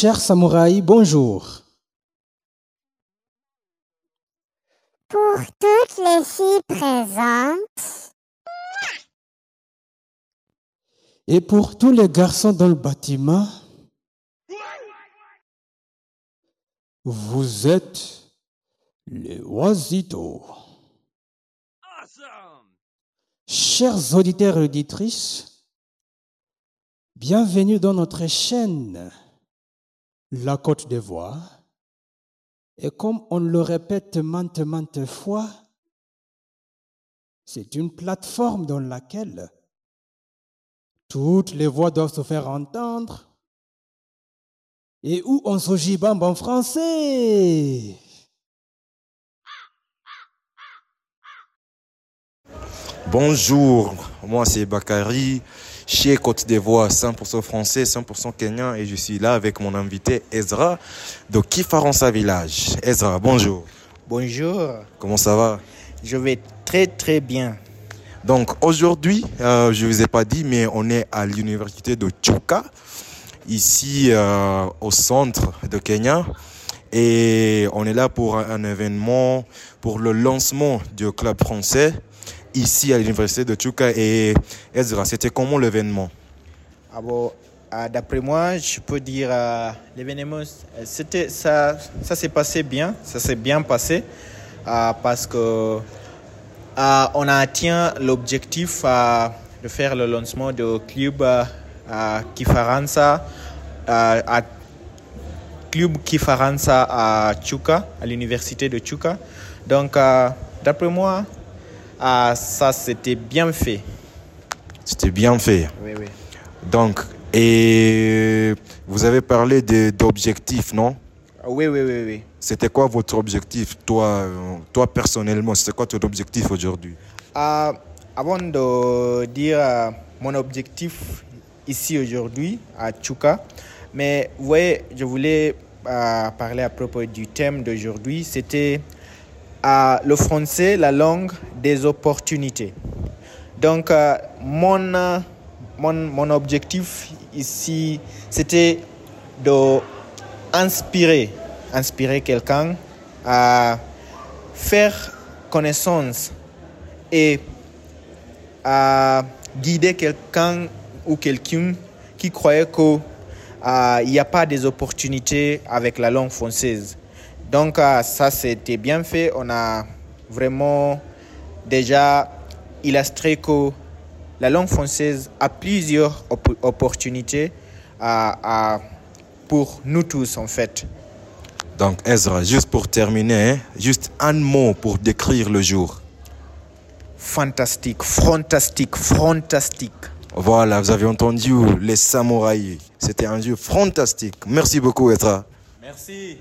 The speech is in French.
Chers samouraïs, bonjour. Pour toutes les filles présentes, Et pour tous les garçons dans le bâtiment, vous êtes les oisitos. Chers auditeurs et auditrices, bienvenue dans notre chaîne La Côte d'Ivoire. Et comme on le répète maintes, maintes fois, c'est une plateforme dans laquelle toutes les voix doivent se faire entendre et où on se gibambe en français. Bonjour, moi c'est Bakary, chez Côte d'Ivoire, 100% français, 100% kenyan, et je suis là avec mon invité Ezra de Kifaransa Village. Ezra, bonjour. Bonjour, Comment ça va? Je vais très très bien. Donc aujourd'hui, euh, je vous ai pas dit, mais on est à l'université de Chuka, ici euh, au centre de Kenya. Et on est là pour un événement, pour le lancement du club français, ici à l'université de Chuka. Et Ezra, c'était comment l'événement? Ah bon, ah, D'après moi, je peux dire euh, l'événement, c'était ça, ça s'est passé bien, ça s'est bien passé ah, parce que on a atteint l'objectif de faire le lancement du club Kifaransa à club Kifaransa à Chuka, à l'université de Chuka. Donc, d'après moi, ah, ça c'était bien fait. C'était bien fait. Oui, oui. Donc, et vous avez parlé de- d'objectifs, non? Ah, Oui, oui, oui, oui. C'était quoi votre objectif, toi, toi personnellement? C'était quoi ton objectif aujourd'hui? Ah, avant de dire euh, mon objectif ici aujourd'hui à Chuka, mais vous voyez, je voulais euh, parler à propos du thème d'aujourd'hui. C'était euh, le français, la langue des opportunités. Donc, euh, mon, euh, mon, mon objectif ici, c'était de inspirer, quelqu'un à faire connaissance et à guider quelqu'un ou quelqu'un qui croyait qu'il n'y a pas des opportunités avec la langue française. Donc euh, ça, c'était bien fait. On a vraiment déjà illustré que la langue française a plusieurs op- opportunités à- à- pour nous tous, en fait. Donc, Ezra, juste pour terminer, hein, juste un mot pour décrire le jour. Fantastique, fantastique, fantastique. Voilà, vous avez entendu les samouraïs. C'était un jeu fantastique. Merci beaucoup, Ezra. Merci.